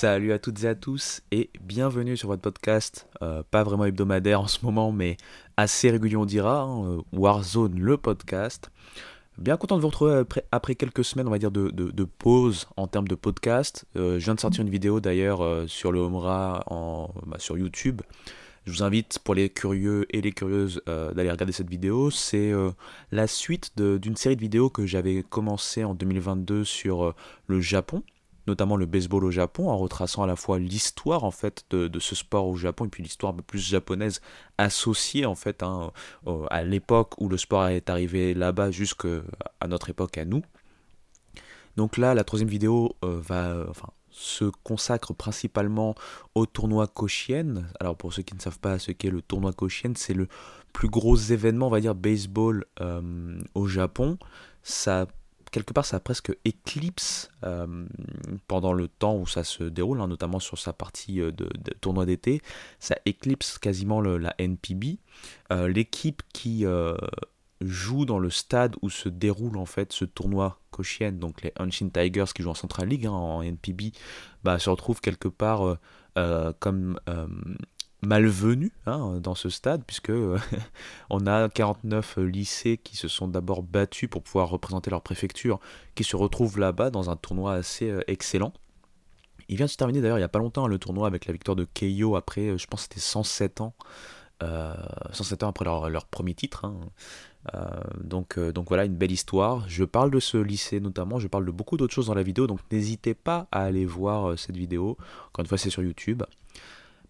Salut à toutes et à tous et bienvenue sur votre podcast, euh, pas vraiment hebdomadaire en ce moment mais assez régulier on dira, hein, euh, Warzone le podcast. Bien content de vous retrouver après, quelques semaines on va dire de, pause en termes de podcast. Euh, je viens de sortir une vidéo d'ailleurs sur le Homra bah, sur YouTube. Je vous invite pour les curieux et les curieuses d'aller regarder cette vidéo. C'est la suite d'une série de vidéos que j'avais commencé en 2022 sur le Japon notamment le baseball au Japon, en retraçant à la fois l'histoire en fait de, ce sport au Japon et puis l'histoire plus japonaise associée en fait hein, à l'époque où le sport est arrivé là-bas jusqu'à notre époque à nous. Donc là, la troisième vidéo euh, va, se consacre principalement au tournoi Koshien. Alors pour ceux qui ne savent pas ce qu'est le tournoi Koshien, c'est le plus gros événement, on va dire, baseball euh, au Japon. Quelque part, ça presque éclipse euh, pendant le temps où ça se déroule, hein, notamment sur sa partie euh, de, tournoi d'été, ça éclipse quasiment la NPB. Euh, l'équipe qui joue dans le stade où se déroule en fait ce tournoi Koshien, donc les Hanshin Tigers qui jouent en Central League, hein, en NPB, bah, se retrouve quelque part comme malvenu hein, dans ce stade, puisque euh, on a 49 lycées qui se sont d'abord battus pour pouvoir représenter leur préfecture, qui se retrouvent là-bas dans un tournoi assez euh, excellent. Il vient de se terminer d'ailleurs il n'y a pas longtemps le tournoi avec la victoire de Keio après, euh, je pense c'était 107 ans. 107 ans après leur, premier titre. Hein. donc, donc voilà, une belle histoire. Je parle de ce lycée notamment, je parle de beaucoup d'autres choses dans la vidéo, donc n'hésitez pas à aller voir cette vidéo. Encore une fois, c'est sur YouTube.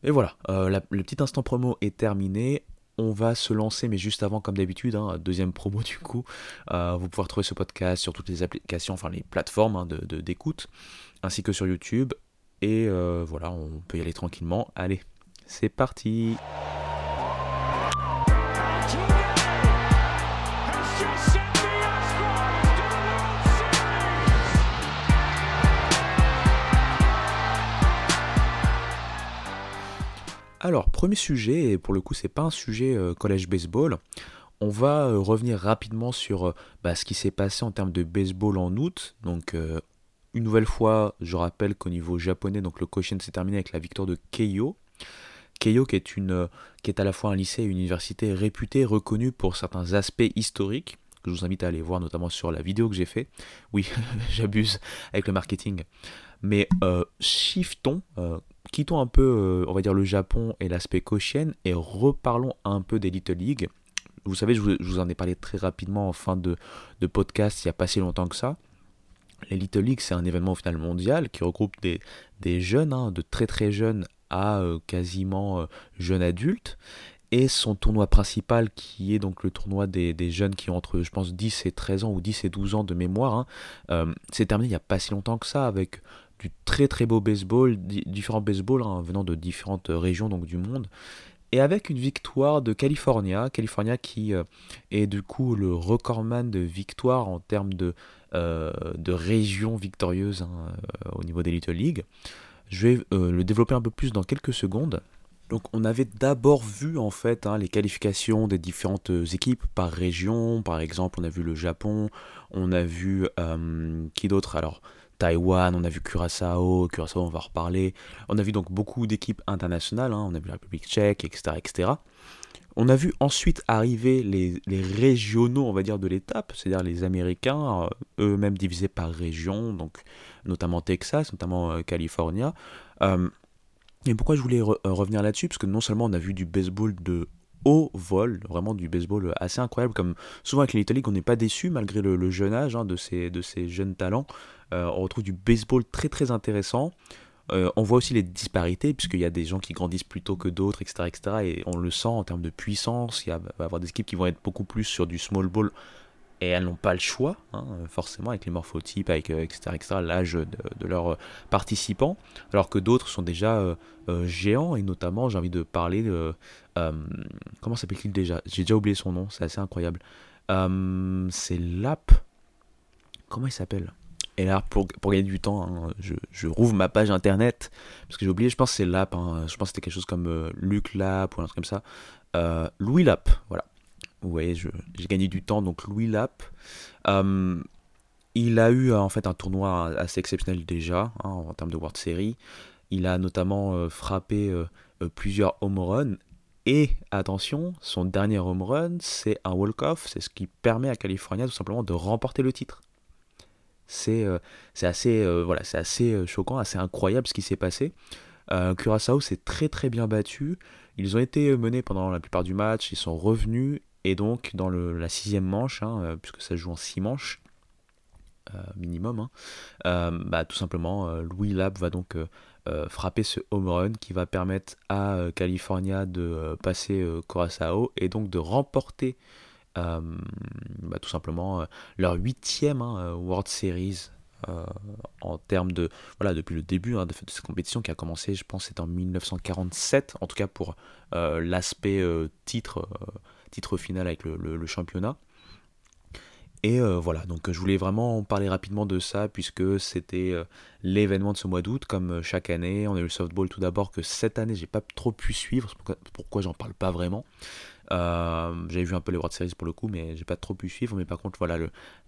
Et voilà, euh, le petit instant promo est terminé. On va se lancer, mais juste avant, comme d'habitude, hein, deuxième promo du coup. Euh, vous pouvez retrouver ce podcast sur toutes les applications, enfin les plateformes hein, d'écoute, ainsi que sur YouTube. Et euh, voilà, on peut y aller tranquillement. Allez, c'est parti! Alors, premier sujet, et pour le coup, c'est pas un sujet euh, collège baseball. On va euh, revenir rapidement sur euh, bah, ce qui s'est passé en termes de baseball en août. Donc, une nouvelle fois, je rappelle qu'au niveau japonais, donc le Koshin s'est terminé avec la victoire de Keio. Keio, qui est, une, qui est à la fois un lycée et une université réputée, reconnue pour certains aspects historiques, que je vous invite à aller voir, notamment sur la vidéo que j'ai fait. Oui, j'abuse avec le marketing. Mais shiftons, quittons un peu, euh, on va dire, le Japon et l'aspect Koshien et reparlons un peu des Little League. Vous savez, je vous, en ai parlé très rapidement en fin de, podcast il n'y a pas si longtemps que ça. Les Little League, c'est un événement au final mondial qui regroupe des, jeunes, hein, de très très jeunes à euh, quasiment euh, jeunes adultes. Et son tournoi principal, qui est donc le tournoi des, jeunes qui ont entre, je pense, 10 et 13 ans ou 10 et 12 ans de mémoire, hein, c'est terminé il n'y a pas si longtemps que ça, avec du très très beau baseball, différents baseballs hein, venant de différentes régions donc du monde, et avec une victoire de California, California qui euh, est du coup le recordman de victoire en termes de, euh, de région victorieuse hein, euh, au niveau des Little League. Je vais le développer un peu plus dans quelques secondes. Donc on avait d'abord vu en fait hein, les qualifications des différentes équipes par région. Par exemple, on a vu le Japon, on a vu qui d'autre? Alors Taïwan, on a vu Curaçao, Curaçao on va reparler. On a vu donc beaucoup d'équipes internationales, hein. on a vu la République tchèque, etc. etc. On a vu ensuite arriver les, régionaux, on va dire, de l'étape, c'est-à-dire les Américains, euh, eux-mêmes divisés par région, donc notamment Texas, notamment euh, California. Euh, et pourquoi je voulais revenir là-dessus? Parce que non seulement on a vu du baseball de haut vol, vraiment du baseball assez incroyable, comme souvent avec Little League, on n'est pas déçu malgré le, jeune âge hein, de ces jeunes talents. Euh, on retrouve du baseball très très intéressant. Euh, on voit aussi les disparités, puisqu'il y a des gens qui grandissent plus tôt que d'autres, etc., etc. Et on le sent en termes de puissance. Il va y avoir des équipes qui vont être beaucoup plus sur du small ball et elles n'ont pas le choix, hein, forcément, avec les morphotypes, avec, euh, etc., l'âge de, leurs participants, alors que d'autres sont déjà géants, et notamment, j'ai envie de parler de... comment s'appelle-t-il déjà? J'ai déjà oublié son nom, c'est assez incroyable. c'est Lap. Comment il s'appelle? Et là, pour, pour gagner du temps, hein, je, je, rouvre ma page internet, parce que j'ai oublié, je pense que c'est Lap, hein, je pense que c'était quelque chose comme euh, Luc Lap ou un truc comme ça. Euh, Louis Lap, voilà. Vous voyez, j'ai gagné du temps, donc Louis Lap. Euh, Il a eu en fait un tournoi assez exceptionnel déjà hein, en termes de World Series. Il a notamment frappé plusieurs home runs et attention, son dernier home run, c'est un walk-off, c'est ce qui permet à California tout simplement de remporter le titre. C'est euh, assez, euh, euh, choquant, assez incroyable ce qui s'est passé. Curaçao s'est très très bien battu. Ils ont été menés pendant la plupart du match, ils sont revenus, et donc dans le, la sixième manche, hein, puisque ça joue en six manches, minimum, hein, bah, tout simplement, Louis Lab va donc frapper ce home run qui va permettre à California de passer Curaçao et donc de remporter bah, tout simplement leur huitième hein, World Series en termes de voilà depuis le début hein, de, cette compétition qui a commencé je pense c'est en 1947 en tout cas pour l'aspect titre titre final avec le championnat et euh, voilà, donc euh, je voulais vraiment parler rapidement de ça puisque c'était euh, l'événement de ce mois d'août, comme chaque année. On a eu le softball tout d'abord que cette année j'ai pas trop pu suivre, pourquoi, j'en parle pas vraiment. J'avais vu un peu les World Series pour le coup, mais j'ai pas trop pu suivre. Mais par contre, voilà,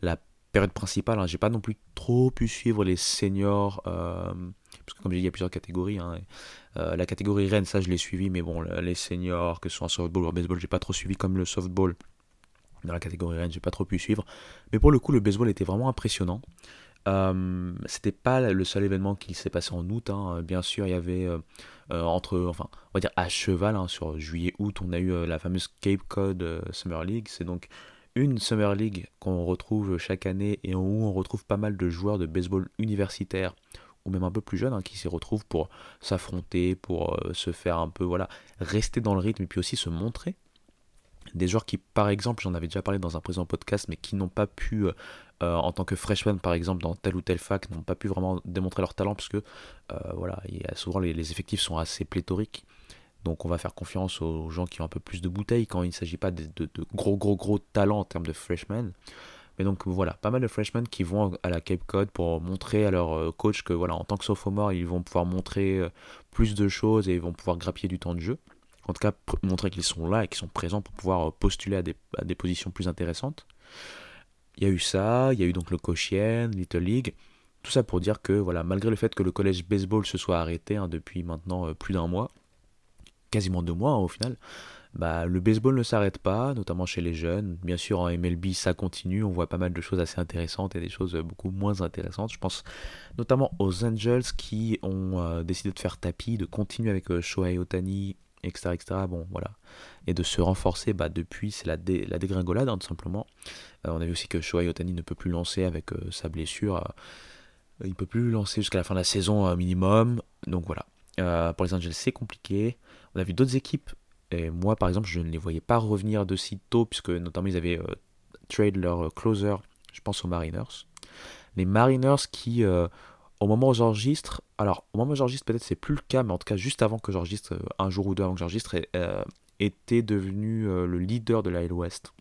la période principale, hein, j'ai pas non plus trop pu suivre les seniors, parce que comme j'ai dit, il y a plusieurs catégories. Hein, la catégorie Rennes, ça je l'ai suivi, mais bon, les seniors, que ce soit en softball ou en baseball, j'ai pas trop suivi comme le softball dans la catégorie Rennes, j'ai pas trop pu suivre. Mais pour le coup, le baseball était vraiment impressionnant. Euh, c'était pas le seul événement qui s'est passé en août. Hein. Bien sûr, il y avait euh, euh, entre, enfin, on va dire à cheval, hein, sur juillet-août, on a eu la fameuse Cape Cod Summer League. C'est donc une Summer League qu'on retrouve chaque année et où on retrouve pas mal de joueurs de baseball universitaire ou même un peu plus jeunes hein, qui s'y retrouvent pour s'affronter, pour se faire un peu, voilà, rester dans le rythme et puis aussi se montrer des joueurs qui, par exemple, j'en avais déjà parlé dans un présent podcast, mais qui n'ont pas pu, euh, euh, en tant que freshman, par exemple, dans telle ou telle fac, n'ont pas pu vraiment démontrer leur talent, parce que, euh, voilà, souvent les, effectifs sont assez pléthoriques. Donc on va faire confiance aux gens qui ont un peu plus de bouteilles quand il ne s'agit pas de, gros, gros, gros talents en termes de freshmen. Mais donc voilà, pas mal de freshmen qui vont à la Cape Cod pour montrer à leur coach que voilà, en tant que sophomore, ils vont pouvoir montrer plus de choses et ils vont pouvoir grappiller du temps de jeu en tout cas montrer qu'ils sont là et qu'ils sont présents pour pouvoir euh, postuler à des, positions plus intéressantes. Il y a eu ça, il y a eu donc le Cochien, Little League, tout ça pour dire que voilà, malgré le fait que le collège baseball se soit arrêté hein, depuis maintenant euh, plus d'un mois, quasiment deux mois hein, au final, bah, le baseball ne s'arrête pas, notamment chez les jeunes. Bien sûr, en MLB, ça continue. On voit pas mal de choses assez intéressantes et des choses euh, beaucoup moins intéressantes. Je pense notamment aux Angels qui ont décidé de faire tapis, de continuer avec Shohei Otani etc., Bon, voilà. Et de se renforcer, bah, depuis, c'est la, la dégringolade, hein, tout simplement. Euh, on a vu aussi que Shohei Otani ne peut plus lancer avec euh, sa blessure. Euh, il peut plus lancer jusqu'à la fin de la saison minimum. Donc voilà. pour les Angels, c'est compliqué. On a vu d'autres équipes. Et moi, par exemple, je ne les voyais pas revenir de si tôt, puisque notamment ils avaient trade leur closer, je pense aux Mariners. Les Mariners qui au moment où j'enregistre, alors au moment où j'enregistre peut-être c'est plus le cas, mais en tout cas juste avant que j'enregistre, euh, un jour ou deux avant que j'enregistre, euh, était devenu euh, le leader de la West.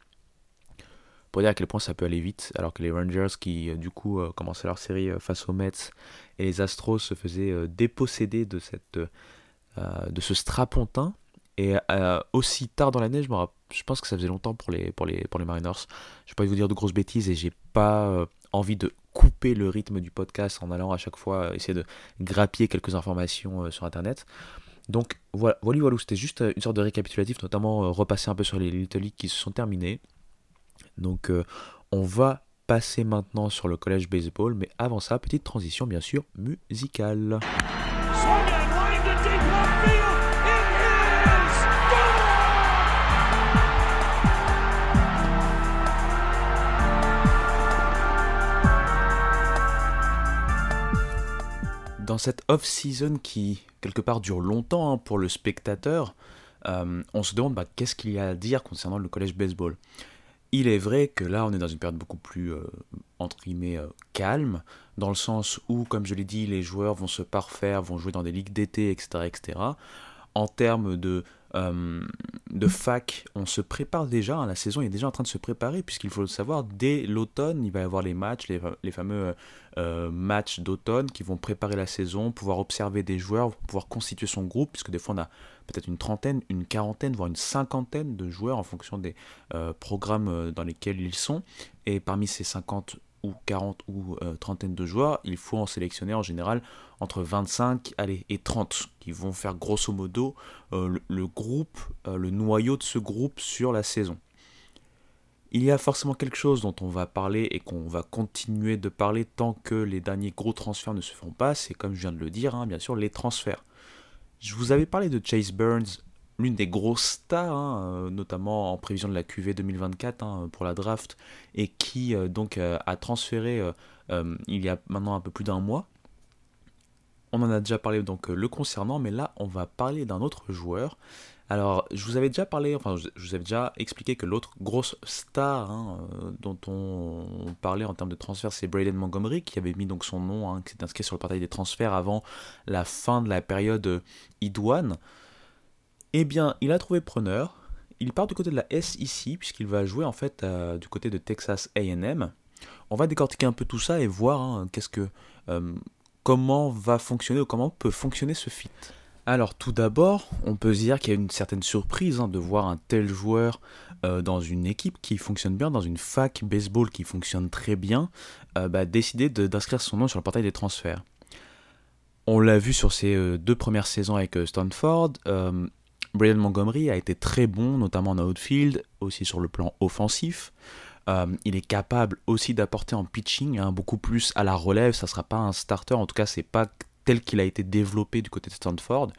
Pour dire à quel point ça peut aller vite, alors que les Rangers qui du coup commençaient leur série face aux Mets et les Astros se faisaient déposséder de, ce strapontin. Et aussi tard dans l'année, je, je pense que ça faisait longtemps pour les, pour les, pour les Mariners. Je vais pas vous dire de grosses bêtises et j'ai pas envie de couper le rythme du podcast en allant à chaque fois euh, essayer de grappiller quelques informations euh, sur internet. Donc voilà, voilà, voilà c'était juste euh, une sorte de récapitulatif, notamment repasser un peu sur les Little qui se sont terminés. Donc on va passer maintenant sur le collège baseball, mais avant ça, petite transition bien sûr musicale. Dans cette off-season qui, quelque part, dure longtemps hein, pour le spectateur, euh, on se demande bah, qu'est-ce qu'il y a à dire concernant le collège baseball? Il est vrai que là, on est dans une période beaucoup plus, euh, entre guillemets, euh, calme, dans le sens où, comme je l'ai dit, les joueurs vont se parfaire, vont jouer dans des ligues d'été, etc., etc. En termes de euh, de fac, on se prépare déjà, hein, la saison est déjà en train de se préparer, puisqu'il faut le savoir, dès l'automne, il va y avoir les matchs, les, fameux euh, matchs d'automne qui vont préparer la saison, pouvoir observer des joueurs, pouvoir constituer son groupe, puisque des fois on a peut-être une trentaine, une quarantaine, voire une cinquantaine de joueurs en fonction des euh, programmes dans lesquels ils sont. Et parmi ces 50 ou 40 ou euh, trentaine de joueurs, il faut en sélectionner en général entre 25 allez, et 30 qui vont faire grosso modo euh, le, groupe, euh, le noyau de ce groupe sur la saison. Il y a forcément quelque chose dont on va parler et qu'on va continuer de parler tant que les derniers gros transferts ne se font pas, c'est comme je viens de le dire, hein, bien sûr, les transferts. Je vous avais parlé de Chase Burns l'une des grosses stars, hein, euh, notamment en prévision de la QV 2024 hein, pour la draft, et qui euh, donc euh, a transféré il y a maintenant un peu plus d'un mois. On en a déjà parlé donc le concernant, mais là on va parler d'un autre joueur. Alors je vous avais déjà parlé, enfin je vous avais déjà expliqué que l'autre grosse star hein, dont on, parlait en termes de transfert, c'est Braden Montgomery qui avait mis donc son nom, qui s'est inscrit sur le portail des transferts avant la fin de la période idoine. Eh bien, il a trouvé preneur. Il part du côté de la S ici, puisqu'il va jouer en fait euh, du côté de Texas AM. On va décortiquer un peu tout ça et voir hein, qu'est-ce que, euh, comment va fonctionner ou comment peut fonctionner ce fit. Alors tout d'abord, on peut se dire qu'il y a une certaine surprise hein, de voir un tel joueur euh, dans une équipe qui fonctionne bien, dans une fac baseball qui fonctionne très bien, bah, décider d'inscrire son nom sur le portail des transferts. On l'a vu sur ses deux premières saisons avec Stanford, Brian Montgomery a été très bon, notamment en outfield, aussi sur le plan offensif. Euh, il est capable aussi d'apporter en pitching, hein, beaucoup plus à la relève. Ça ne sera pas un starter, en tout cas, c'est pas tel qu'il a été développé du côté de Stanford.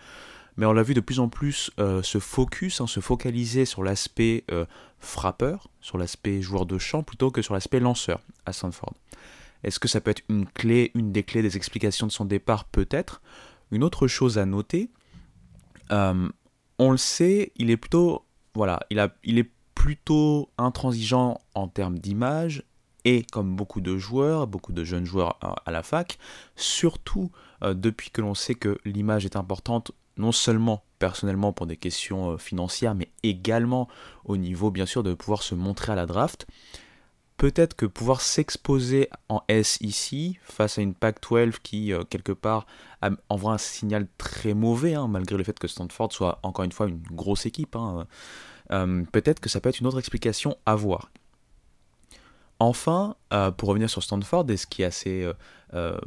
Mais on l'a vu de plus en plus euh, se focus, hein, se focaliser sur l'aspect euh, frappeur, sur l'aspect joueur de champ, plutôt que sur l'aspect lanceur à Stanford. Est-ce que ça peut être une clé, une des clés des explications de son départ? Peut-être. Une autre chose à noter, on le sait, il est plutôt, voilà, il, est plutôt intransigeant en termes d'image et comme beaucoup de joueurs, beaucoup de jeunes joueurs à la fac, surtout euh, depuis que l'on sait que l'image est importante non seulement personnellement pour des questions euh, financières, mais également au niveau bien sûr de pouvoir se montrer à la draft peut-être que pouvoir s'exposer en S ici, face à une Pac-12 qui, euh, quelque part, envoie un signal très mauvais, hein, malgré le fait que Stanford soit, encore une fois, une grosse équipe, hein, euh, peut-être que ça peut être une autre explication à voir. Enfin, euh, pour revenir sur Stanford, et ce qui est assez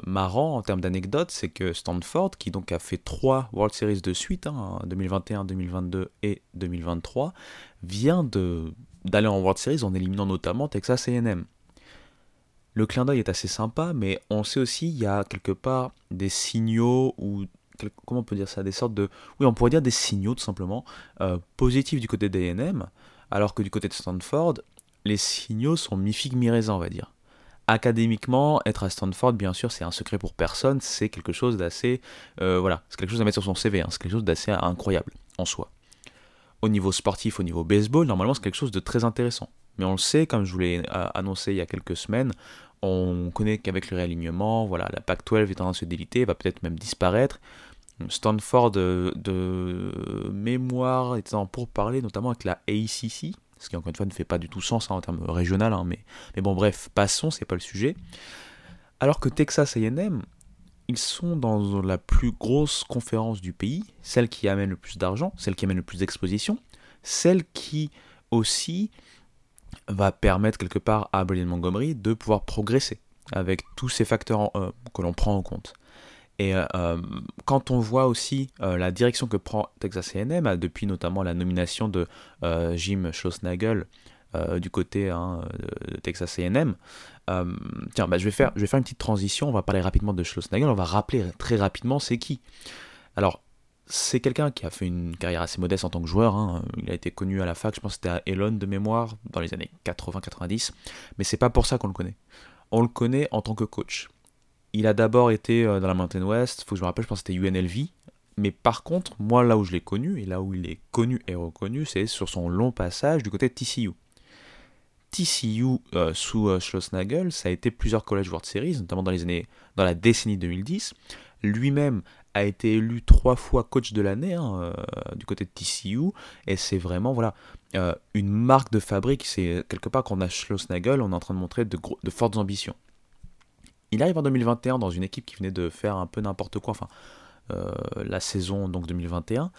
marrant en termes d'anecdotes, c'est que Stanford, qui donc a fait trois World Series de suite, hein, 2021, 2022 et 2023, vient de d'aller en World Series en éliminant notamment Texas AM. Le clin d'œil est assez sympa, mais on sait aussi il y a quelque part des signaux ou comment on peut dire ça, des sortes de, oui, on pourrait dire des signaux tout simplement euh, positifs du côté d'A&M, alors que du côté de Stanford, les signaux sont mi-figue mi-raisin, on va dire. Académiquement, être à Stanford, bien sûr, c'est un secret pour personne, c'est quelque chose d'assez, euh, voilà, c'est quelque chose à mettre sur son CV, hein, c'est quelque chose d'assez incroyable en soi au niveau sportif, au niveau baseball, normalement c'est quelque chose de très intéressant. Mais on le sait, comme je vous l'ai euh, annoncé il y a quelques semaines, on connaît qu'avec le réalignement, voilà, la PAC-12 est en train de se déliter, va peut-être même disparaître. Stanford de, de mémoire étant pour parler notamment avec la ACC, ce qui encore une fois ne fait pas du tout sens hein, en termes régional, hein, mais, mais bon bref, passons, c'est pas le sujet. Alors que Texas AM, ils sont dans la plus grosse conférence du pays, celle qui amène le plus d'argent, celle qui amène le plus d'exposition, celle qui aussi va permettre quelque part à Brian Montgomery de pouvoir progresser avec tous ces facteurs euh, que l'on prend en compte. Et euh, euh, quand on voit aussi la direction que prend Texas A&M, depuis notamment la nomination de Jim Schlossnagel du côté hein, de Texas A&M, euh, tiens, bah, je, vais faire, je vais faire une petite transition. On va parler rapidement de Schlossnagel. On va rappeler très rapidement c'est qui. Alors, c'est quelqu'un qui a fait une carrière assez modeste en tant que joueur. Hein. Il a été connu à la fac, je pense que c'était à Elon de mémoire, dans les années 80-90. Mais c'est pas pour ça qu'on le connaît. On le connaît en tant que coach. Il a d'abord été euh, dans la Mountain West, faut que je me rappelle, je pense que c'était UNLV. Mais par contre, moi là où je l'ai connu, et là où il est connu et reconnu, c'est sur son long passage du côté de TCU. TCU euh, sous euh, Schlossnagel, ça a été plusieurs College World Series, notamment dans les années, dans la décennie 2010. Lui-même a été élu trois fois coach de l'année hein, euh, du côté de TCU, et c'est vraiment voilà une marque de fabrique. C'est quelque part qu'on a Schlossnagel, on est en train de montrer de, de fortes ambitions. Il arrive en 2021 dans une équipe qui venait de faire un peu n'importe quoi, enfin la saison donc 2021,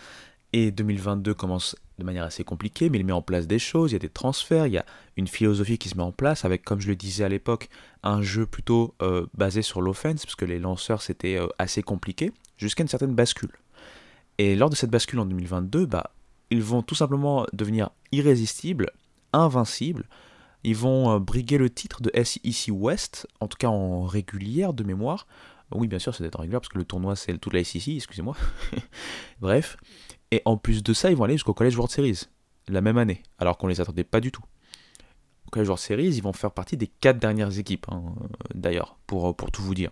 et 2022 commence de manière assez compliquée, mais il met en place des choses, il y a des transferts, il y a une philosophie qui se met en place avec, comme je le disais à l'époque, un jeu plutôt euh, basé sur l'offense, parce que les lanceurs c'était euh, assez compliqué, jusqu'à une certaine bascule. Et lors de cette bascule en 2022, bah, ils vont tout simplement devenir irrésistibles, invincibles, ils vont euh, briguer le titre de SEC West, en tout cas en régulière de mémoire. Oui, bien sûr, c'est d'être en régulière parce que le tournoi c'est toute la SEC, excusez-moi. Bref. Et en plus de ça, ils vont aller jusqu'au College World Series la même année, alors qu'on les attendait pas du tout. Au College World Series, ils vont faire partie des quatre dernières équipes, hein, d'ailleurs, pour, pour tout vous dire.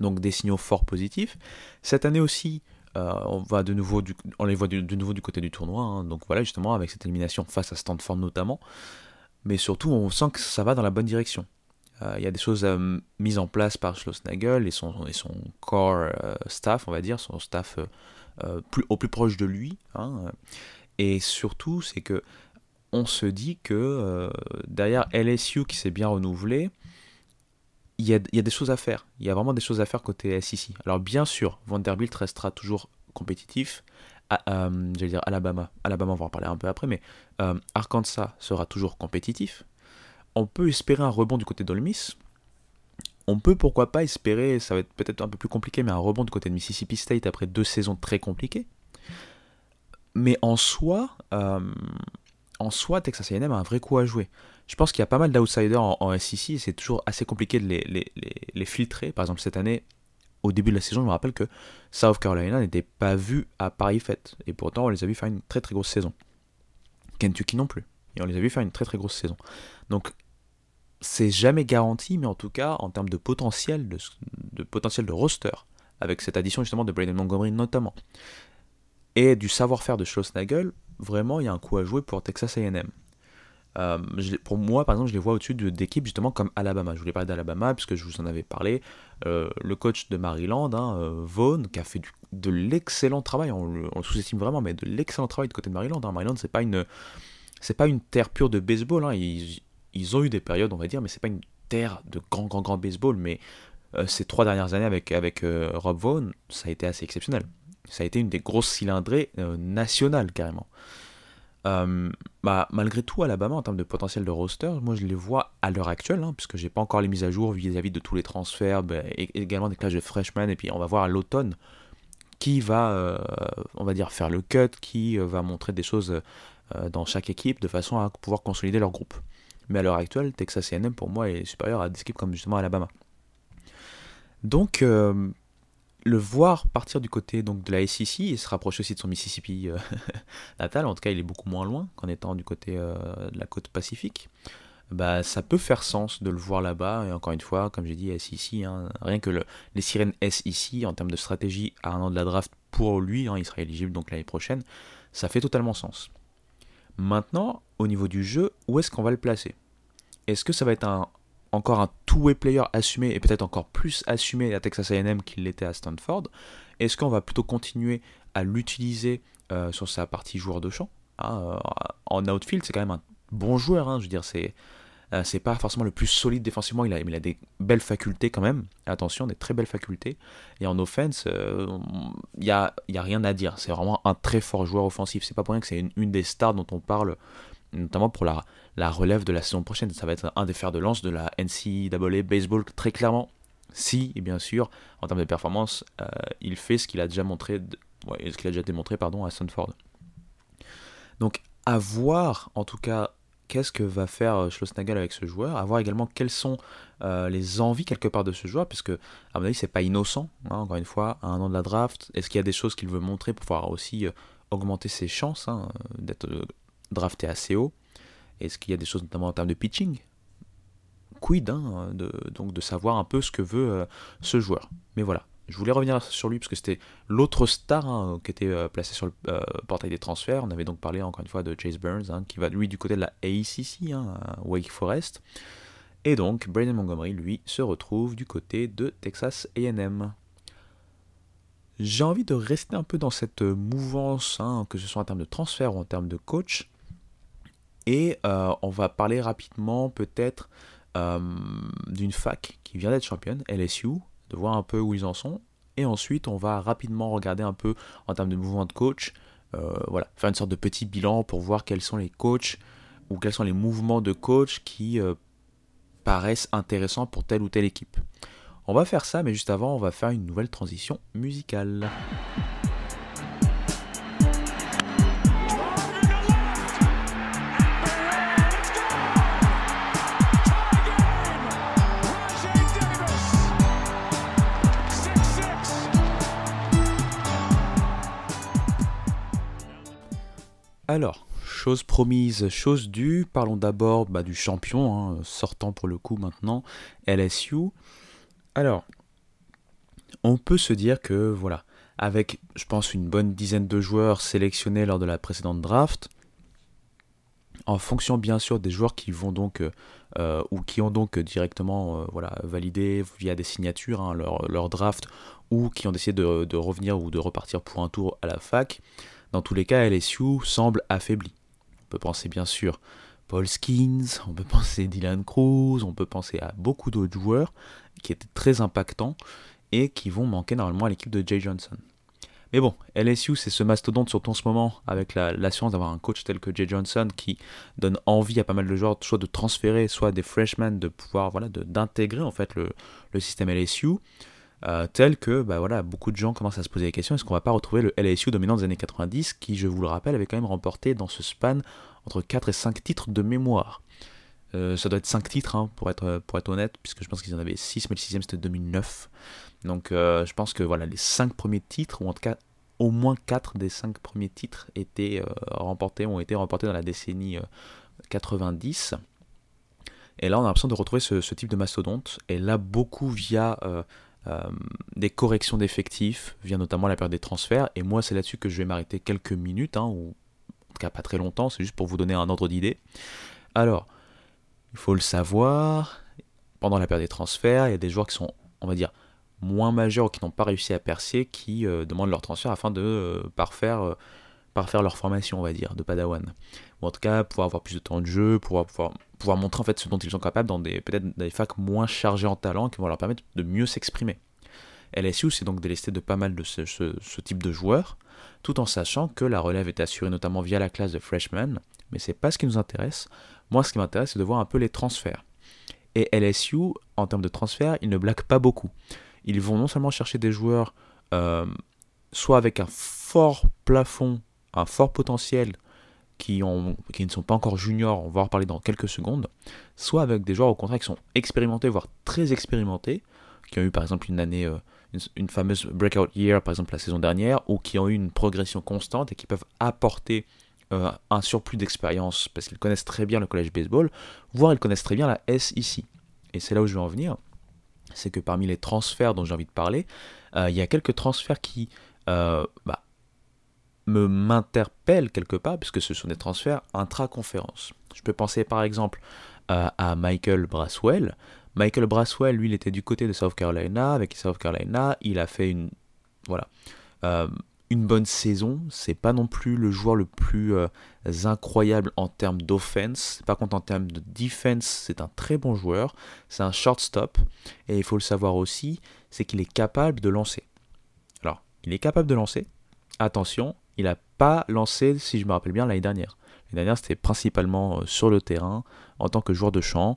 Donc des signaux fort positifs. Cette année aussi, euh, on, va de nouveau on les voit de, nouveau du côté du tournoi. Hein. donc voilà, justement, avec cette élimination face à Stanford notamment. Mais surtout, on sent que ça va dans la bonne direction. Euh, il y a des choses euh, mises en place par Schlossnagel et son, et son core staff, on va dire, son staff plus, au plus proche de lui. Hein. et surtout, c'est que on se dit que derrière LSU qui s'est bien renouvelé, il y, a, des choses à faire. Il y a vraiment des choses à faire côté SEC. Alors bien sûr, Vanderbilt restera toujours compétitif. Euh, j'allais dire Alabama. Alabama, on va en parler un peu après, mais euh, Arkansas sera toujours compétitif. On peut espérer un rebond du côté d'Ole Miss. On peut pourquoi pas espérer, ça va être peut-être un peu plus compliqué, mais un rebond du côté de Mississippi State après deux saisons très compliquées. Mais en soi, euh, en soi, Texas A&M a un vrai coup à jouer. Je pense qu'il y a pas mal d'outsiders en, SEC et c'est toujours assez compliqué de les, filtrer. Par exemple, cette année, au début de la saison, je me rappelle que South Carolina n'était pas vu à Paris Fête. Et pourtant, on les a vus faire une très très grosse saison. Kentucky non plus. Et on les a vus faire une très très grosse saison. Donc, c'est jamais garanti, mais en tout cas, en termes de potentiel, de, potentiel de roster, avec cette addition justement de Braden Montgomery notamment, et du savoir-faire de Schlossnagel, vraiment, il y a un coup à jouer pour Texas A&M. Euh, pour moi, par exemple, je les vois au-dessus d'équipes justement comme Alabama. Je voulais parler d'Alabama puisque je vous en avais parlé. Euh, le coach de Maryland, hein, euh, Vaughn, qui a fait de l'excellent travail, on, le sous-estime vraiment, mais de l'excellent travail de côté de Maryland. Hein. Maryland, c'est pas pas une terre pure de baseball. Hein. Ils, ont eu des périodes, on va dire, mais c'est pas une terre de grand, grand, grand baseball. Mais ces trois dernières années avec, avec Rob Vaughn, ça a été assez exceptionnel. Ça a été une des grosses cylindrées nationales carrément. Euh, bah, malgré tout, Alabama, en termes de potentiel de roster, moi je les vois à l'heure actuelle, hein, puisque j'ai pas encore les mises à jour vis-à-vis de tous les transferts, bah, également des classes de freshmen, et puis on va voir à l'automne qui va, euh, on va dire, faire le cut, qui euh, va montrer des choses dans chaque équipe de façon à pouvoir consolider leur groupe. Mais à l'heure actuelle, Texas AM pour moi est supérieur à des comme justement Alabama. Donc, le voir partir du côté de la SEC et se rapprocher aussi de son Mississippi euh, natal, en tout cas il est beaucoup moins loin qu'en étant du côté euh, de la côte pacifique, bah, ça peut faire sens de le voir là-bas. Et encore une fois, comme j'ai dit, SEC, hein, rien que les sirènes SEC en termes de stratégie à un an de la draft pour lui, hein, il sera éligible donc l'année prochaine, ça fait totalement sens. Maintenant, au niveau du jeu, où est-ce qu'on va le placer? Est-ce que ça va être encore un two-way player assumé et peut-être encore plus assumé à Texas AM qu'il l'était à Stanford? Est-ce qu'on va plutôt continuer à l'utiliser euh, sur sa partie joueur de champ? Hein, euh, En outfield, c'est quand même un bon joueur, hein, je veux dire, c'est. Euh, c'est pas forcément le plus solide défensivement, il a, il a des belles facultés quand même, attention, des très belles facultés. Et en offense, il n'y a, y a, rien à dire, c'est vraiment un très fort joueur offensif. C'est pas pour rien que c'est une, des stars dont on parle notamment pour la, la relève de la saison prochaine. Ça va être un des fers de lance de la NCAA Baseball, très clairement. Si, et bien sûr, en termes de performance, euh, il fait ce qu'il a déjà montré, ce qu'il a déjà démontré pardon, à Stanford. Donc, à voir, en tout cas, qu'est-ce que va faire euh, Schlossnagel avec ce joueur, à voir également quelles sont euh, les envies quelque part de ce joueur, puisque à mon avis c'est pas innocent, hein, encore une fois, à un an de la draft, est-ce qu'il y a des choses qu'il veut montrer pour pouvoir aussi augmenter ses chances hein, d'être drafté assez haut? Est-ce qu'il y a des choses notamment en termes de pitching? Quid, hein, de, donc de savoir un peu ce que veut euh, ce joueur. Mais voilà, je voulais revenir sur lui parce que c'était l'autre star hein, qui était euh, placé sur le euh, portail des transferts. On avait donc parlé encore une fois de Chase Burns, hein, qui va lui du côté de la ACC, Wake Forest. Et donc, Brandon Montgomery, lui, se retrouve du côté de Texas AM. J'ai envie de rester un peu dans cette mouvance, que ce soit en termes de transfert ou en termes de coach. Et euh, on va parler rapidement peut-être d'une fac qui vient d'être championne, LSU, de voir un peu où ils en sont. Et ensuite, on va rapidement regarder un peu en termes de mouvement de coach voilà, faire une sorte de petit bilan pour voir quels sont les coachs ou quels sont les mouvements de coach qui paraissent intéressants pour telle ou telle équipe. On va faire ça, mais juste avant, on va faire une nouvelle transition musicale. Alors, chose promise, chose due, parlons d'abord bah, du champion, hein, sortant pour le coup maintenant, LSU. Alors, on peut se dire que voilà, avec je pense une bonne dizaine de joueurs sélectionnés lors de la précédente draft, en fonction bien sûr des joueurs qui vont donc euh, ou qui ont donc directement euh, voilà, validé via des signatures hein, leur, draft ou qui ont décidé de, revenir ou de repartir pour un tour à la fac, dans tous les cas, LSU semble affaibli. On peut penser bien sûr Paul Skins, on peut penser Dylan Cruz, on peut penser à beaucoup d'autres joueurs qui étaient très impactants et qui vont manquer normalement à l'équipe de Jay Johnson. Mais bon, LSU, c'est ce mastodonte surtout en ce moment, avec l'assurance d'avoir un coach tel que Jay Johnson qui donne envie à pas mal de joueurs soit de transférer, soit des freshmen, de pouvoir voilà, d'intégrer en fait le, le système LSU. Euh, tel que bah voilà, beaucoup de gens commencent à se poser la question est-ce qu'on va pas retrouver le LSU dominant des années 90 qui, je vous le rappelle, avait quand même remporté dans ce span entre 4 et 5 titres de mémoire. Euh, ça doit être 5 titres hein, pour, être, pour être honnête, puisque je pense qu'ils en avaient 6, mais le 6 c'était 2009. Donc euh, je pense que voilà, les 5 premiers titres, ou en tout cas au moins 4 des 5 premiers titres étaient, remportés, ont été remportés dans la décennie 90. Et là on a l'impression de retrouver ce, type de mastodonte, et là beaucoup via des corrections d'effectifs, via notamment la période des transferts, et moi c'est là-dessus que je vais m'arrêter quelques minutes, hein, ou en tout cas pas très longtemps, c'est juste pour vous donner un ordre d'idée. Alors, il faut le savoir, pendant la période des transferts, il y a des joueurs qui sont, on va dire, moins majeurs ou qui n'ont pas réussi à percer, qui euh, demandent leur transfert afin de euh, parfaire, parfaire, leur formation, on va dire, de Padawan. Ou en tout cas, pouvoir avoir plus de temps de jeu, pouvoir, pouvoir pouvoir montrer en fait ce dont ils sont capables dans des peut-être des facs moins chargés en talent qui vont leur permettre de mieux s'exprimer. LSU c'est donc délesté de pas mal de ce, type de joueurs, tout en sachant que la relève est assurée notamment via la classe de freshmen, mais c'est pas ce qui nous intéresse. Moi ce qui m'intéresse c'est de voir un peu les transferts. Et LSU, en termes de transferts, ils ne blaguent pas beaucoup. Ils vont non seulement chercher des joueurs euh, soit avec un fort plafond, un fort potentiel, qui, ont, qui ne sont pas encore juniors, on va en reparler dans quelques secondes, soit avec des joueurs au contraire qui sont expérimentés, voire très expérimentés, qui ont eu par exemple une année, euh, une, fameuse breakout year par exemple la saison dernière, ou qui ont eu une progression constante et qui peuvent apporter euh, un surplus d'expérience parce qu'ils connaissent très bien le collège baseball, voire ils connaissent très bien la S ici. Et c'est là où je veux en venir, c'est que parmi les transferts dont j'ai envie de parler, euh, il y a quelques transferts qui bah, me m'interpelle quelque part, puisque ce sont des transferts intra-conférence. Je peux penser par exemple euh, à Michael Braswell. Michael Braswell, lui, il était du côté de South Carolina. Avec South Carolina, il a fait une, voilà, euh, une bonne saison. C'est pas non plus le joueur le plus euh, incroyable en termes d'offense. Par contre, en termes de defense, c'est un très bon joueur. C'est un shortstop. Et il faut le savoir aussi, c'est qu'il est capable de lancer. Alors, il est capable de lancer. Attention, il n'a pas lancé, si je me rappelle bien, l'année dernière. L'année dernière, c'était principalement euh, sur le terrain, en tant que joueur de champ,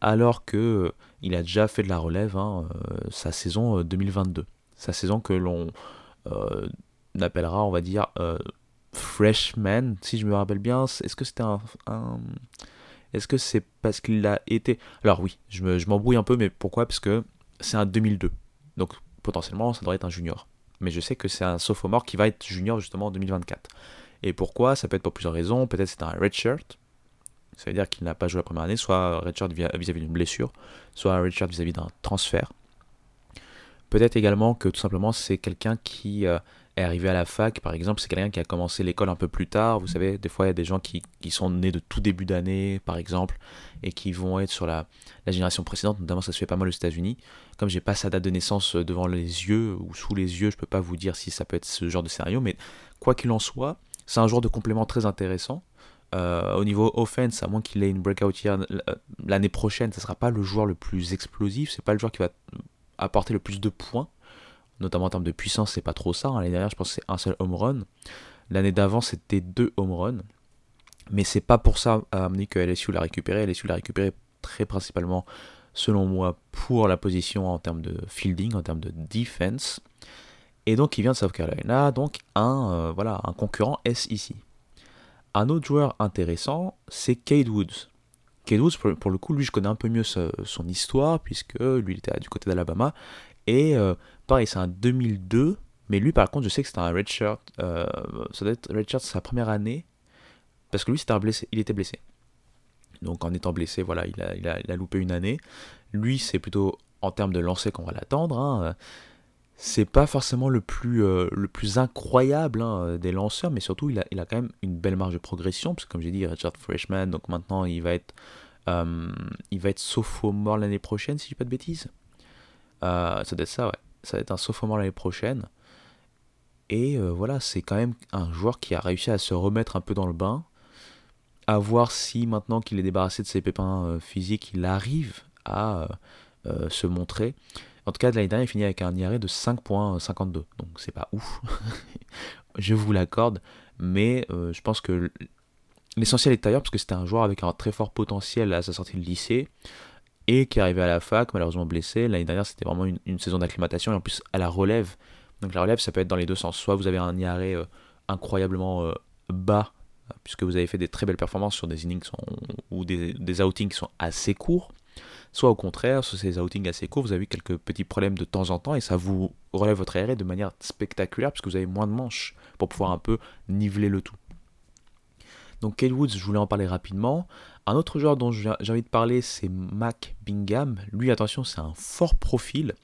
alors que euh, il a déjà fait de la relève hein, euh, sa saison 2022. Sa saison que l'on appellera, on va dire, freshman, si je me rappelle bien. Est-ce que c'était un, Est-ce que c'est parce qu'il a été... Alors oui, je m'embrouille un peu, mais pourquoi? Parce que c'est un 2002. Donc potentiellement, ça devrait être un junior mais je sais que c'est un sophomore qui va être junior justement en 2024. Et pourquoi? Ça peut être pour plusieurs raisons. Peut-être c'est un redshirt, ça veut dire qu'il n'a pas joué la première année, soit redshirt vis-à-vis d'une blessure, soit redshirt vis-à-vis d'un transfert. Peut-être également que tout simplement c'est quelqu'un qui euh, est arrivé à la fac, par exemple, c'est quelqu'un qui a commencé l'école un peu plus tard. Vous savez, des fois il y a des gens qui, sont nés de tout début d'année, par exemple, et qui vont être sur la, génération précédente, notamment ça se fait pas mal aux États-Unis. Comme j'ai pas sa date de naissance euh, devant les yeux ou sous les yeux, je peux pas vous dire si ça peut être ce genre de scénario, mais quoi qu'il en soit, c'est un joueur de complément très intéressant. Euh, au niveau offense, à moins qu'il ait une breakout year euh, l'année prochaine, ce sera pas le joueur le plus explosif, c'est pas le joueur qui va apporter le plus de points, notamment en termes de puissance, c'est pas trop ça. Hein. L'année dernière, je pense que c'est un seul home run. L'année d'avant, c'était deux home runs. Mais c'est pas pour ça, à amener que LSU l'a récupéré. LSU l'a récupéré très principalement, selon moi, pour la position en termes de fielding, en termes de defense. Et donc, il vient de South Carolina, donc un, euh, voilà, un concurrent SEC. Un autre joueur intéressant, c'est Cade Woods. Cade Woods, pour, le coup, lui, je connais un peu mieux son histoire, puisque lui, il était du côté d'Alabama. Et euh, pareil, c'est un 2002, mais lui, par contre, je sais que c'était un redshirt. Euh, ça doit être redshirt sa première année, parce que lui, c'était blessé, il était blessé. Donc en étant blessé, voilà, il a, il a, loupé une année. Lui, c'est plutôt en termes de lancer qu'on va l'attendre. Hein c'est pas forcément le plus, euh, le plus incroyable hein, des lanceurs, mais surtout il a, il a quand même une belle marge de progression, parce que comme j'ai dit, Richard Freshman, donc maintenant il va être, il va être sophomore l'année prochaine, si je dis pas de bêtises. Euh, ça doit être ça, ouais. Ça va être un sophomore l'année prochaine. Et voilà, c'est quand même un joueur qui a réussi à se remettre un peu dans le bain, à voir si maintenant qu'il est débarrassé de ses pépins physiques, il arrive à se montrer. En tout cas, l'année dernière, il finit avec un IRA de 5.52. Donc c'est pas ouf. je vous l'accorde. Mais euh, je pense que l'essentiel est ailleurs parce que c'était un joueur avec un très fort potentiel à sa sortie de lycée et qui est arrivé à la fac, malheureusement blessé. L'année dernière, c'était vraiment une, saison d'acclimatation et en plus à la relève. Donc la relève, ça peut être dans les deux sens. Soit vous avez un IRA euh, incroyablement euh, bas puisque vous avez fait des très belles performances sur des innings ou des, des outings qui sont assez courts soit au contraire, sur ces outings assez courts, vous avez quelques petits problèmes de temps en temps et ça vous relève votre RR de manière spectaculaire puisque vous avez moins de manches pour pouvoir un peu niveler le tout. Donc Kyle Woods, je voulais en parler rapidement. Un autre joueur dont j'ai envie de parler, c'est Mac Bingham. Lui, attention, c'est un fort profil.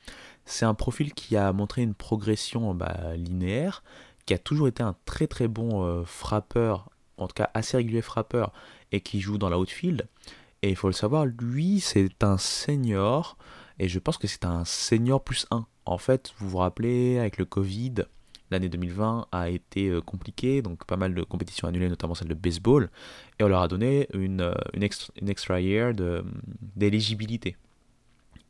C'est un profil qui a montré une progression bah, linéaire, qui a toujours été un très très bon euh, frappeur, en tout cas assez régulier frappeur, et qui joue dans la outfield. Et il faut le savoir, lui, c'est un senior. Et je pense que c'est un senior plus 1. En fait, vous vous rappelez, avec le Covid, l'année 2020 a été euh, compliquée, donc pas mal de compétitions annulées, notamment celle de baseball, et on leur a donné une, euh, une, extra, une year d'éligibilité.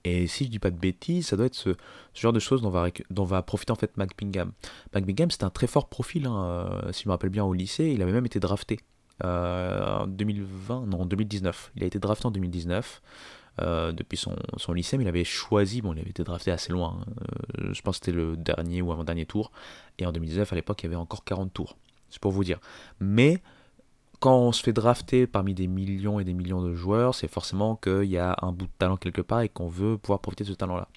Et si je dis pas de bêtises, ça doit être ce, genre de choses dont va, dont va profiter en fait Mac Bingham. Mac un très fort profil, hein, euh, si je me rappelle bien au lycée, il avait même été drafté en 2020, non, en 2019. Il a été drafté en 2019. Euh, depuis son, lycée, mais il avait choisi, bon, il avait été drafté assez loin, hein. euh, je pense que c'était le dernier ou avant-dernier tour, et en 2019, à l'époque, il y avait encore 40 tours, c'est pour vous dire. Mais quand on se fait drafter parmi des millions et des millions de joueurs, c'est forcément qu'il y a un bout de talent quelque part et qu'on veut pouvoir profiter de ce talent-là.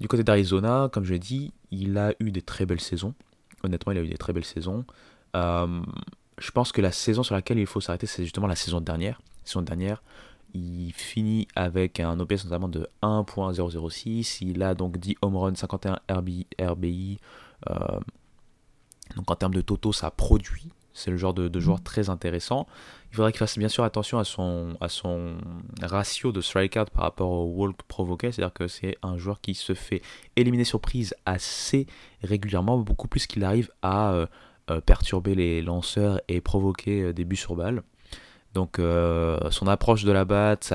Du côté d'Arizona, comme je l'ai dit, il a eu des très belles saisons. Honnêtement, il a eu des très belles saisons. Euh, je pense que la saison sur laquelle il faut s'arrêter, c'est justement la saison dernière. La saison dernière, il finit avec un OPS notamment de 1.006. Il a donc 10 home runs, 51 RBI. Euh, donc en termes de toto, ça produit. C'est le genre de, joueur très intéressant. Il faudrait qu'il fasse bien sûr attention à son, à son ratio de strikeout par rapport au walk provoqué. C'est-à-dire que c'est un joueur qui se fait éliminer sur prise assez régulièrement, beaucoup plus qu'il arrive à euh, euh, perturber les lanceurs et provoquer des buts sur balle. Donc euh, son approche de la batte,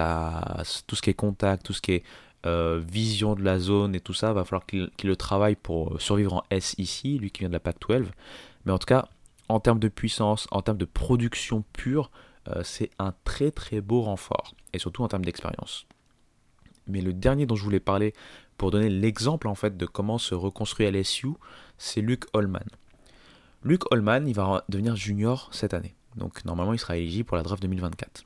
tout ce qui est contact, tout ce qui est vision de la zone et tout ça, va falloir qu'il le travaille pour survivre en S ici, lui qui vient de la PAC 12. Mais en tout cas, en termes de puissance, en termes de production pure, c'est un très très beau renfort. Et surtout en termes d'expérience. Mais le dernier dont je voulais parler pour donner l'exemple en fait de comment se reconstruit LSU, c'est Luke Holman. Luke Holman, il va devenir junior cette année. Donc normalement, il sera éligible pour la draft 2024.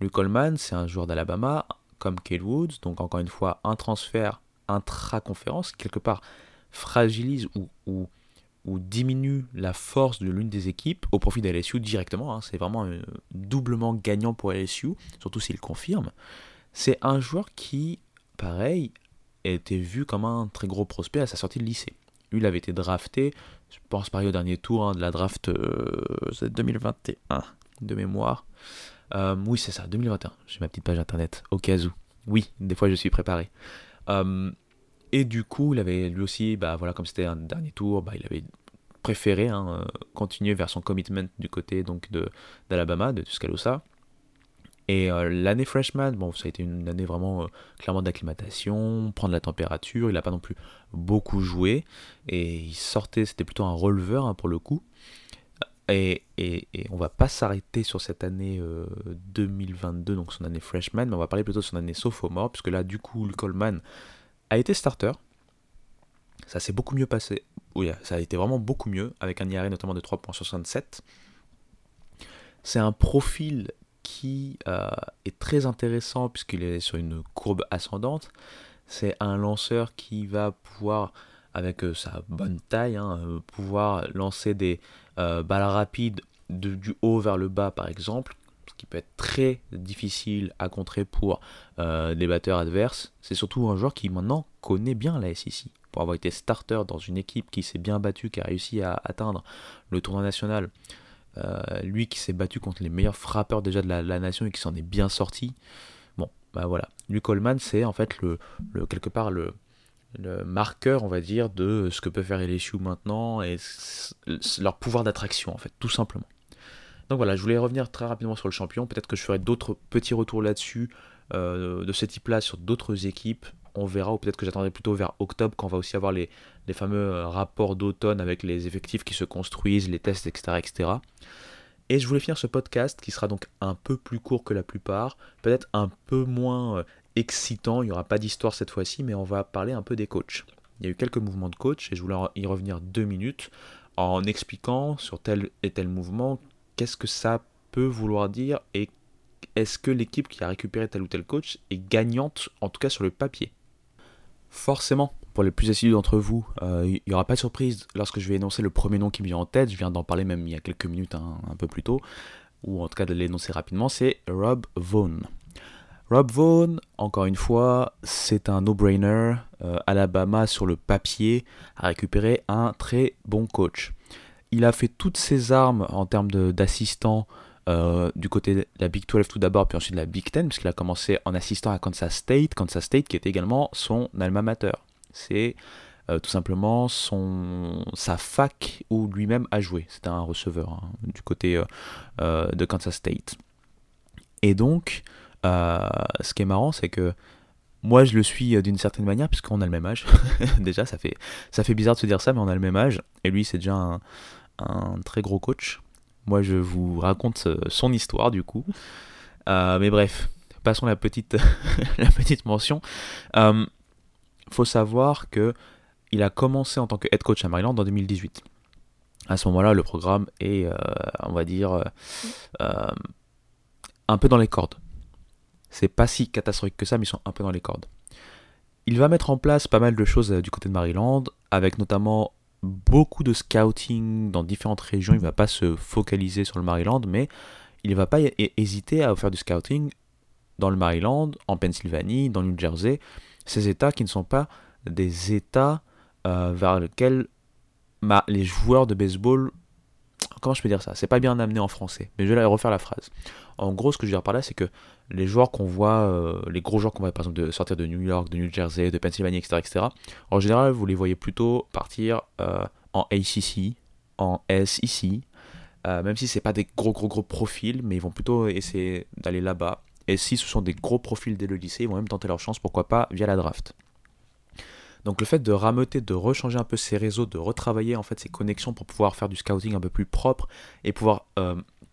Luke Holman, c'est un joueur d'Alabama, comme Cale Woods. Donc encore une fois, un transfert intra-conférence, quelque part fragilise ou, diminue la force de l'une des équipes au profit de LSU directement. Hein. C'est vraiment euh, doublement gagnant pour LSU, surtout s'il confirme. C'est un joueur qui, pareil, été vu comme un très gros prospect à sa sortie de lycée. Il avait été drafté je pense pareil au dernier tour hein, de la draft 2021 euh, de mémoire. Euh, oui, c'est ça, 2021. J'ai ma petite page internet, au cas où. Oui, des fois je suis préparé. Euh, et du coup, il avait lui aussi, bah voilà, comme c'était un dernier tour, bah, il avait préféré hein, continuer vers son commitment du côté donc d'Alabama, de Tuscaloosa. Et euh, l'année freshman, bon, ça a été une année vraiment euh, clairement d'acclimatation, prendre la température. Il n'a pas non plus beaucoup joué. Et il sortait, c'était plutôt un releveur hein, pour le coup. Et, et, et, on va pas s'arrêter sur cette année 2022, donc son année freshman, mais on va parler plutôt de son année sophomore, puisque là, du coup, le Coleman a été starter. Ça s'est beaucoup mieux passé. Oui, ça a été vraiment beaucoup mieux, avec un IRA notamment de 3.67. C'est un profil qui euh, est très intéressant puisqu'il est sur une courbe ascendante. C'est un lanceur qui va pouvoir, avec euh, sa bonne taille, hein, euh, pouvoir lancer des balles rapides du haut vers le bas par exemple, ce qui peut être très difficile à contrer pour les batteurs adverses. C'est surtout un joueur qui maintenant connaît bien la SEC. Pour avoir été starter dans une équipe qui s'est bien battue, qui a réussi à atteindre le tournoi national, euh, lui qui s'est battu contre les meilleurs frappeurs déjà de la, nation et qui s'en est bien sorti. Bon, bah voilà. Lui Coleman, c'est en fait le, quelque part le, marqueur, on va dire, de ce que peut faire LSU maintenant et leur pouvoir d'attraction, en fait, tout simplement. Donc voilà, je voulais revenir très rapidement sur le champion. Peut-être que je ferai d'autres petits retours là-dessus, euh, de ce type-là, sur d'autres équipes on verra, ou peut-être que j'attendrai plutôt vers octobre, quand on va aussi avoir les, fameux euh, rapports d'automne avec les effectifs qui se construisent, les tests, etc., etc. Et je voulais finir ce podcast qui sera donc un peu plus court que la plupart, peut-être un peu moins euh, excitant, il n'y aura pas d'histoire cette fois-ci, mais on va parler un peu des coachs. Il y a eu quelques mouvements de coach et je voulais y revenir deux minutes en expliquant sur tel et tel mouvement qu'est-ce que ça peut vouloir dire et est-ce que l'équipe qui a récupéré tel ou tel coach est gagnante, en tout cas sur le papier? Forcément, pour les plus assidus d'entre vous, euh, il n'y aura pas de surprise lorsque je vais énoncer le premier nom qui me vient en tête. Je viens d'en parler même il y a quelques minutes, hein, un peu plus tôt, ou en tout cas de l'énoncer rapidement. C'est Rob Vaughn. Rob Vaughn, encore une fois, c'est un no-brainer. Euh, Alabama, sur le papier, a récupéré un très bon coach. Il a fait toutes ses armes en termes d'assistant euh, du côté de la Big 12 tout d'abord, puis ensuite de la Big 10, puisqu'il a commencé en assistant à Kansas State, Kansas State qui est également son alma mater. C'est euh, tout simplement son, sa fac où lui-même a joué. C'était un receveur hein, du côté euh, de Kansas State. Et donc, ce qui est marrant, c'est que moi, je le suis d'une certaine manière, puisqu'on a le même âge. déjà, ça fait, ça fait bizarre de se dire ça, mais on a le même âge. Et lui, c'est déjà un très gros coach. Moi, je vous raconte euh, son histoire du coup. Euh, mais bref, passons la petite, la petite mention. Euh, faut savoir que il a commencé en tant que head coach à Maryland en 2018. À ce moment-là, le programme est, on va dire, un peu dans les cordes. C'est pas si catastrophique que ça, mais ils sont un peu dans les cordes. Il va mettre en place pas mal de choses du côté de Maryland, avec notamment beaucoup de scouting dans différentes régions. Il ne va pas se focaliser sur le Maryland, mais il ne va pas hésiter à faire du scouting dans le Maryland, en Pennsylvanie, dans le New Jersey, ces États qui ne sont pas des États euh, vers lesquels les joueurs de baseball comment je peux dire ça? C'est pas bien amené en français, mais je vais refaire la phrase. En gros, ce que je veux dire par là, c'est que les joueurs qu'on voit, euh, les gros joueurs qu'on voit par exemple de sortir de New York, de New Jersey, de Pennsylvanie, etc., etc., en général, vous les voyez plutôt partir euh, en ACC, en SEC, euh, même si c'est pas des gros gros gros profils, mais ils vont plutôt essayer d'aller là-bas. Et si ce sont des gros profils dès le lycée, ils vont même tenter leur chance, pourquoi pas, via la draft. Donc le fait de rameuter, de rechanger un peu ses réseaux, de retravailler en fait ses connexions pour pouvoir faire du scouting un peu plus propre et pouvoir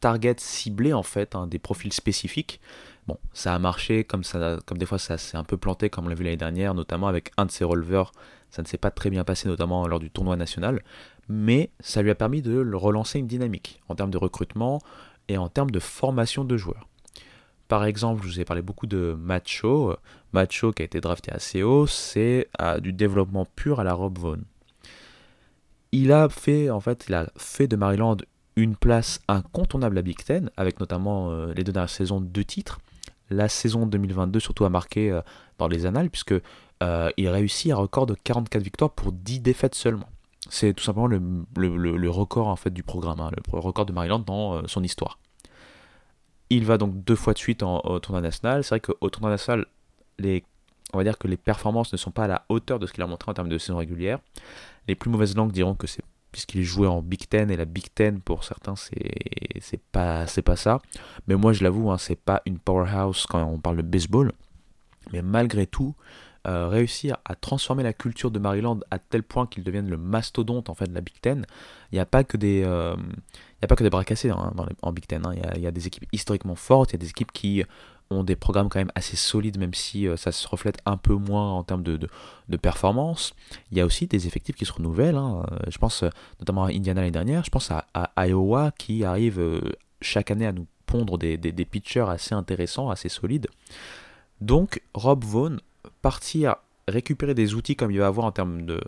target, cibler en fait hein, des profils spécifiques. Bon, ça a marché, comme, ça, comme des fois ça s'est un peu planté, comme on l'a vu l'année dernière, notamment avec un de ses releveurs. Ça ne s'est pas très bien passé, notamment lors du tournoi national, mais ça lui a permis de relancer une dynamique en termes de recrutement et en termes de formation de joueurs. Par exemple, je vous ai parlé beaucoup de Macho. Macho qui a été drafté assez haut, c'est du développement pur à la Rob Vaughn. Il a fait, en fait, il a fait de Maryland une place incontournable à Big Ten, avec notamment euh, les deux dernières saisons de titres. La saison 2022 surtout a marqué euh, dans les annales, puisque euh, il réussit un record de 44 victoires pour 10 défaites seulement. C'est tout simplement le, record en fait du programme, hein, le record de Maryland dans son histoire. Il va donc deux fois de suite au tournoi national. C'est vrai qu'au tournoi national, les, on va dire que les performances ne sont pas à la hauteur de ce qu'il a montré en termes de saison régulière. Les plus mauvaises langues diront que c'est puisqu'il jouait en Big Ten et la Big Ten pour certains c'est pas ça. Mais moi je l'avoue, hein, c'est pas une powerhouse quand on parle de baseball. Mais malgré tout, euh, réussir à transformer la culture de Maryland à tel point qu'ils deviennent le mastodonte en fait de la Big Ten. Il n'y a pas que des, euh, a pas que des bras cassés hein, en Big Ten. Hein. Il, y a, des équipes historiquement fortes, il y a des équipes qui ont des programmes quand même assez solides, même si euh, ça se reflète un peu moins en termes de, performance. Il y a aussi des effectifs qui se renouvellent. Hein. Je pense notamment à Indiana l'année dernière. Je pense à, Iowa qui arrive chaque année à nous pondre des, pitchers assez intéressants, assez solides. Donc Rob Vaughn partir récupérer des outils comme il va avoir en termes de,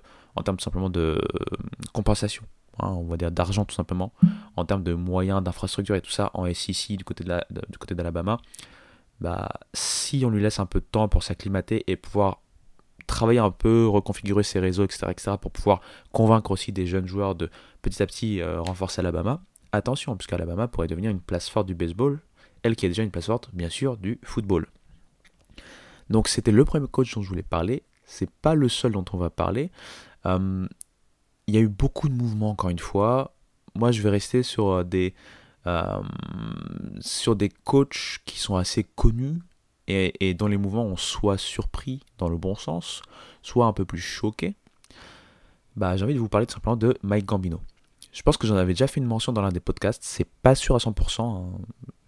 simplement de euh, compensation, hein, on va dire d'argent tout simplement, en termes de moyens, d'infrastructure et tout ça en SEC du côté d'Alabama, bah si on lui laisse un peu de temps pour s'acclimater et pouvoir travailler un peu, reconfigurer ses réseaux, etc., etc., pour pouvoir convaincre aussi des jeunes joueurs de petit à petit euh, renforcer Alabama. Attention, puisqu'Alabama pourrait devenir une place forte du baseball, elle qui est déjà une place forte, bien sûr, du football. Donc c'était le premier coach dont je voulais parler. C'est pas le seul dont on va parler. Euh, il y a eu beaucoup de mouvements encore une fois. Moi je vais rester sur euh, des euh, sur des coachs qui sont assez connus et, et, dont les mouvements ont soit surpris dans le bon sens, soit un peu plus choqué. Bah, j'ai envie de vous parler tout simplement de Mike Gambino. Je pense que j'en avais déjà fait une mention dans l'un des podcasts, c'est pas sûr à 100%, hein.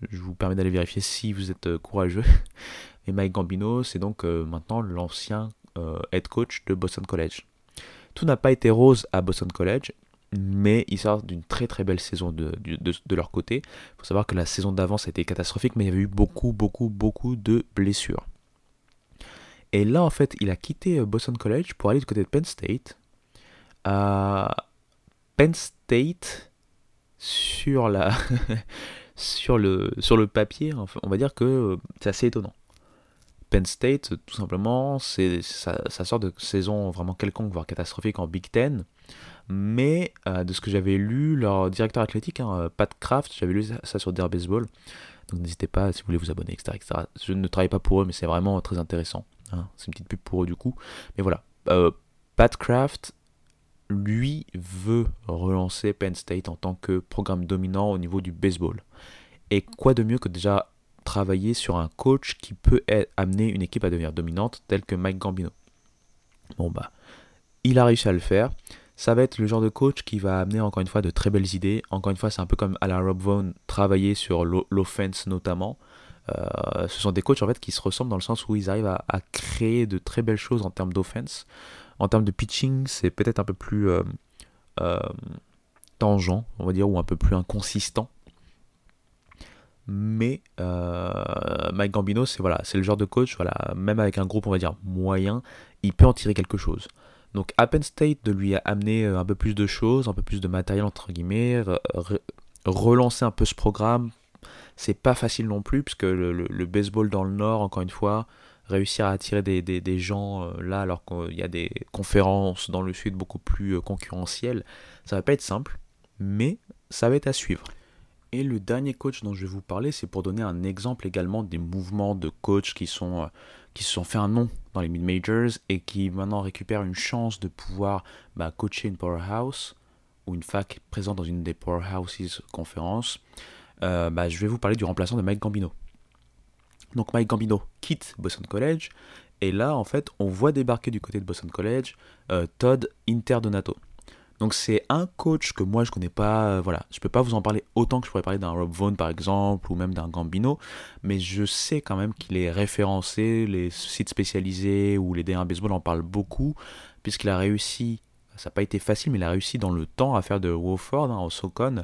je vous permets d'aller vérifier si vous êtes courageux, et Mike Gambino, c'est donc euh, maintenant l'ancien euh, head coach de Boston College. Tout n'a pas été rose à Boston College, mais ils sortent d'une très très belle saison de, leur côté. Il faut savoir que la saison d'avant, été catastrophique, mais il y avait eu beaucoup, beaucoup, beaucoup de blessures. Et là, en fait, il a quitté euh, Boston College pour aller du côté de Penn State. Penn State, sur, la sur, le, sur le papier, on va dire que c'est assez étonnant. Penn State, tout simplement, c'est ça, sort de saison vraiment quelconque, voire catastrophique en Big Ten. Mais euh, de ce que j'avais lu, leur directeur athlétique, hein, Pat Kraft, j'avais lu ça sur Dare Baseball. Donc n'hésitez pas si vous voulez vous abonner, etc., Je ne travaille pas pour eux, mais c'est vraiment très intéressant. Hein. C'est une petite pub pour eux du coup. Mais voilà. Euh, Pat Kraft, lui, veut relancer Penn State en tant que programme dominant au niveau du baseball. Et quoi de mieux que déjà travailler sur un coach qui peut amener une équipe à devenir dominante, tel que Mike Gambino. Bon bah, il a réussi à le faire. Ça va être le genre de coach qui va amener encore une fois de très belles idées. Encore une fois, c'est un peu comme à la Rob travailler sur l'offense notamment. Euh, ce sont des coachs en fait qui se ressemblent dans le sens où ils arrivent à, créer de très belles choses en termes d'offense. En termes de pitching, c'est peut-être un peu plus euh, euh, tangent, on va dire, ou un peu plus inconsistant mais Mike Gambino, c'est voilà, c'est le genre de coach, voilà, même avec un groupe, on va dire moyen, il peut en tirer quelque chose. Donc Penn State de lui amener euh, un peu plus de choses, un peu plus de matériel entre guillemets, relancer un peu ce programme, c'est pas facile non plus, puisque le, le, baseball dans le Nord, encore une fois, réussir à attirer des, des, gens euh, là alors qu'il y a des conférences dans le Sud beaucoup plus concurrentielles, ça va pas être simple, mais ça va être à suivre. Et le dernier coach dont je vais vous parler, c'est pour donner un exemple également des mouvements de coachs qui, sont, euh, qui se sont fait un nom les mid-majors et qui maintenant récupèrent une chance de pouvoir bah, coacher une powerhouse ou une fac présente dans une des powerhouses conférences. Euh, bah, je vais vous parler du remplaçant de Mike Gambino. Donc Mike Gambino quitte Boston College et là en fait on voit débarquer du côté de Boston College euh, Todd Interdonato. Donc c'est un coach que moi je connais pas, euh, voilà, je peux pas vous en parler autant que je pourrais parler d'un Rob Vaughn par exemple ou même d'un Gambino, mais je sais quand même qu'il est référencé, les sites spécialisés ou les D1 baseball en parlent beaucoup puisqu'il a réussi, ça n'a pas été facile, mais il a réussi dans le temps à faire de Wofford hein, au Socon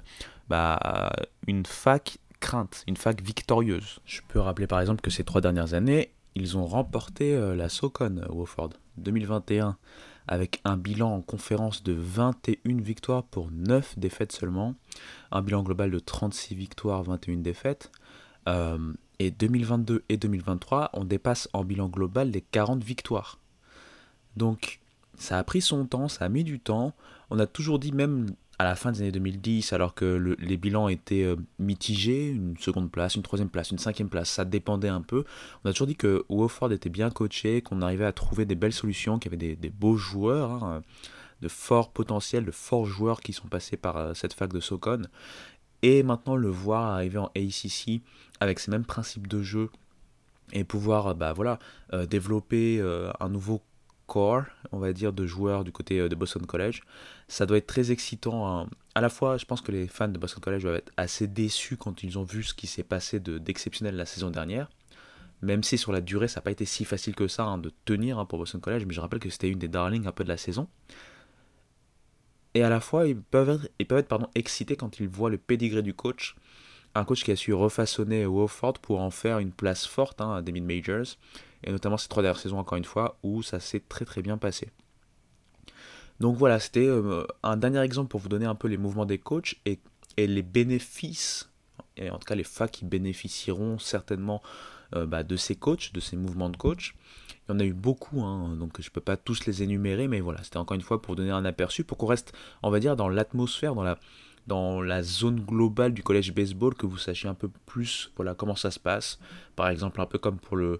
bah, une fac crainte, une fac victorieuse. Je peux rappeler par exemple que ces trois dernières années, ils ont remporté euh, la Socon Wofford 2021 avec un bilan en conférence de 21 victoires pour 9 défaites seulement, un bilan global de 36 victoires, 21 défaites. Euh, et 2022 et 2023, on dépasse en bilan global les 40 victoires. Donc ça a pris son temps, ça a mis du temps. On a toujours dit, même à la fin des années 2010, alors que les bilans étaient euh, mitigés, une seconde place, une troisième place, une cinquième place, ça dépendait un peu. On a toujours dit que Wofford était bien coaché, qu'on arrivait à trouver des belles solutions, qu'il y avait des, beaux joueurs, hein, de forts potentiels, de forts joueurs qui sont passés par euh, cette fac de Socon. Et maintenant le voir arriver en ACC avec ces mêmes principes de jeu, et pouvoir bah, voilà, développer un nouveau core, on va dire, de joueurs du côté de Boston College. Ça doit être très excitant. Hein. À la fois, je pense que les fans de Boston College doivent être assez déçus quand ils ont vu ce qui s'est passé d'exceptionnel la saison dernière même si sur la durée ça n'a pas été si facile que ça hein, de tenir hein, pour Boston College, mais je rappelle que c'était une des darlings un peu de la saison. Et à la fois, ils peuvent être, ils peuvent être pardon, excités quand ils voient le pédigré du coach, un coach qui a su refaçonner Wofford pour en faire une place forte hein, des mid-majors, et notamment ces trois dernières saisons encore une fois, où ça s'est très très bien passé. Donc voilà, c'était euh, un dernier exemple pour vous donner un peu les mouvements des coachs et, les bénéfices, et en tout cas les facs qui bénéficieront certainement euh, bah, de ces coachs, de ces mouvements de coach. Il y en a eu beaucoup, hein, donc je ne peux pas tous les énumérer, mais voilà, c'était encore une fois pour donner un aperçu, pour qu'on reste, on va dire, dans l'atmosphère, dans la, dans la zone globale du collège baseball, que vous sachiez un peu plus voilà, comment ça se passe. Par exemple, un peu comme pour le...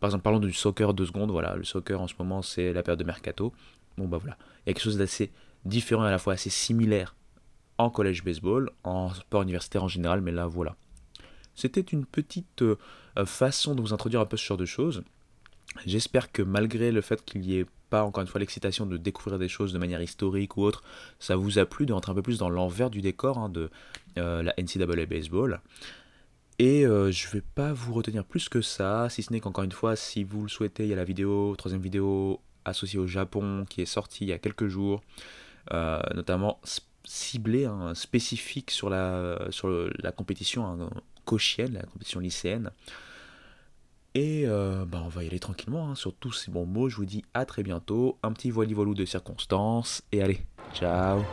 Par exemple, parlons du soccer deux secondes, voilà, le soccer en ce moment c'est la période de mercato. Bon bah voilà, il y a quelque chose d'assez différent et à la fois assez similaire en collège baseball, en sport universitaire en général, mais là voilà. C'était une petite euh, euh, façon de vous introduire un peu ce genre de choses. J'espère que malgré le fait qu'il n'y ait pas encore une fois l'excitation de découvrir des choses de manière historique ou autre, ça vous a plu de rentrer un peu plus dans l'envers du décor hein, de euh, la NCAA Baseball. Et euh, je vais pas vous retenir plus que ça, si ce n'est qu'encore une fois, si vous le souhaitez, il y a la vidéo, troisième vidéo associée au Japon qui est sortie il y a quelques jours, euh, notamment ciblée, hein, spécifique sur la, sur la compétition hein, cochienne, la compétition lycéenne. Et euh, bah, on va y aller tranquillement hein, sur tous ces bons mots. Je vous dis à très bientôt. Un petit voili voilou de circonstances. Et allez, ciao!